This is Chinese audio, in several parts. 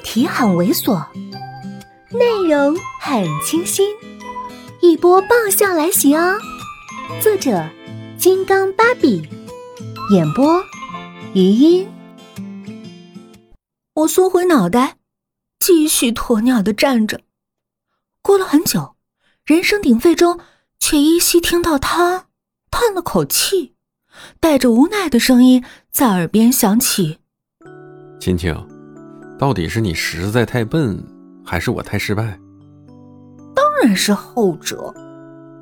题很猥琐，内容很清新，一波爆笑来袭哦！作者：金刚芭比，演播：余音。我缩回脑袋，继续鸵鸟的站着。过了很久，人声鼎沸中，却依稀听到他叹了口气，带着无奈的声音在耳边响起：“青青。”到底是你实在太笨，还是我太失败？当然是后者。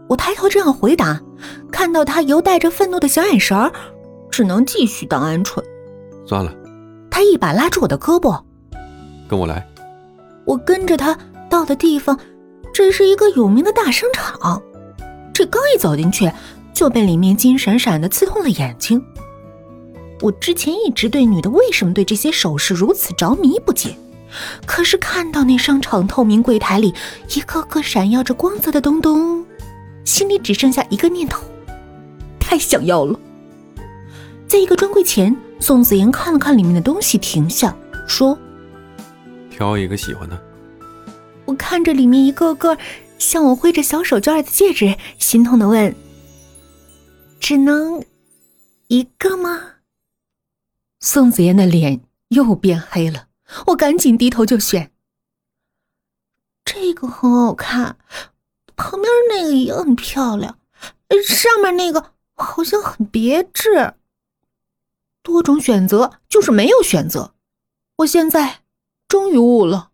我抬头这样回答，看到他犹带着愤怒的小眼神儿，只能继续当鹌鹑。算了。他一把拉住我的胳膊，跟我来。我跟着他到的地方，这是一个有名的大商场。这刚一走进去，就被里面金闪闪的刺痛了眼睛。我之前一直对女的为什么对这些首饰如此着迷不解，可是看到那商场透明柜台里一个个闪耀着光泽的东东，心里只剩下一个念头：太想要了。在一个专柜前，宋子妍看了看里面的东西，停下说：“挑一个喜欢的。”我看着里面一个个向我挥着小手绢的戒指，心痛的问：“只能一个吗？”宋子妍的脸又变黑了，我赶紧低头就选。这个很好看，旁边那个也很漂亮，上面那个好像很别致。多种选择就是没有选择，我现在终于悟了，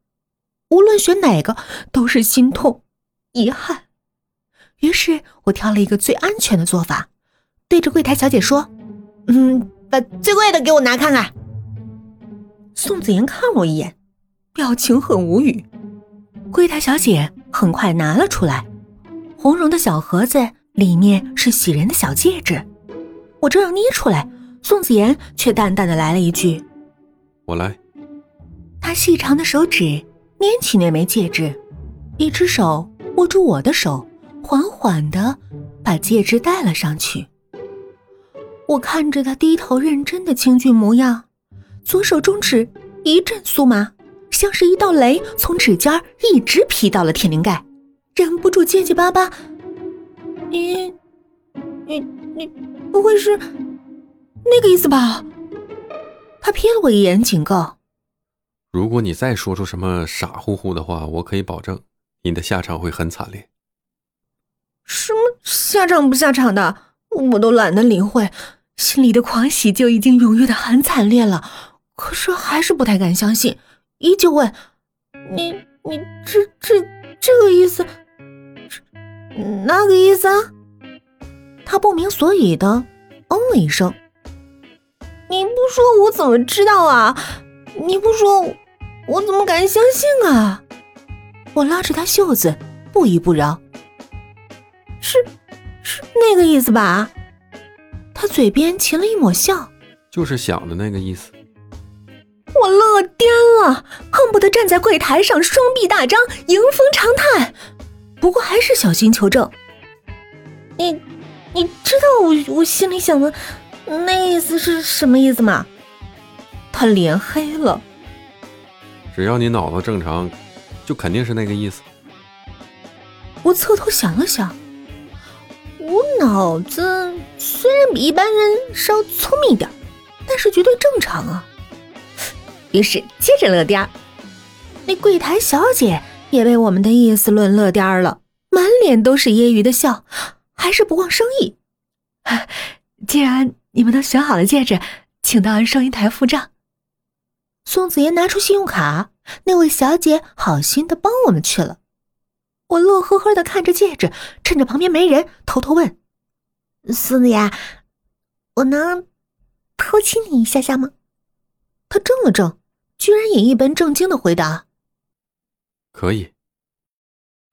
无论选哪个都是心痛、遗憾。于是我挑了一个最安全的做法，对着柜台小姐说：“嗯。”把最贵的给我拿看看。宋子妍看了我一眼，表情很无语。柜台小姐很快拿了出来，红绒的小盒子里面是喜人的小戒指。我正要捏出来，宋子妍却淡淡的来了一句：“我来。”她细长的手指捏起那枚戒指，一只手握住我的手，缓缓的把戒指戴了上去。我看着他低头认真的清俊模样，左手中指一阵酥麻，像是一道雷从指尖一直劈到了天灵盖，忍不住结结巴巴：“你，你，你不会是那个意思吧？”他瞥了我一眼，警告：“如果你再说出什么傻乎乎的话，我可以保证你的下场会很惨烈。”什么下场不下场的？我都懒得理会，心里的狂喜就已经踊跃的很惨烈了，可是还是不太敢相信，依旧问：“你你这这这个意思，那个意思啊？”他不明所以的嗯了一声：“你不说我怎么知道啊？你不说我怎么敢相信啊？”我拉着他袖子，不依不饶：“是。”是那个意思吧？他嘴边噙了一抹笑，就是想的那个意思。我乐颠了，恨不得站在柜台上，双臂大张，迎风长叹。不过还是小心求证。你，你知道我我心里想的那意思是什么意思吗？他脸黑了。只要你脑子正常，就肯定是那个意思。我侧头想了想。我脑子虽然比一般人稍聪明一点但是绝对正常啊。于是接着乐颠儿，那柜台小姐也被我们的意思论乐颠儿了，满脸都是揶揄的笑，还是不忘生意。既然你们都选好了戒指，请到收银台付账。宋子妍拿出信用卡，那位小姐好心的帮我们去了。我乐呵呵的看着戒指，趁着旁边没人，偷偷问：“孙子呀，我能偷亲你一下下吗？”他怔了怔，居然也一本正经的回答：“可以。”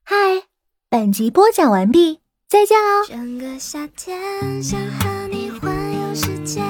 嗨，本集播讲完毕，再见哦。整个夏天想和你环游世界。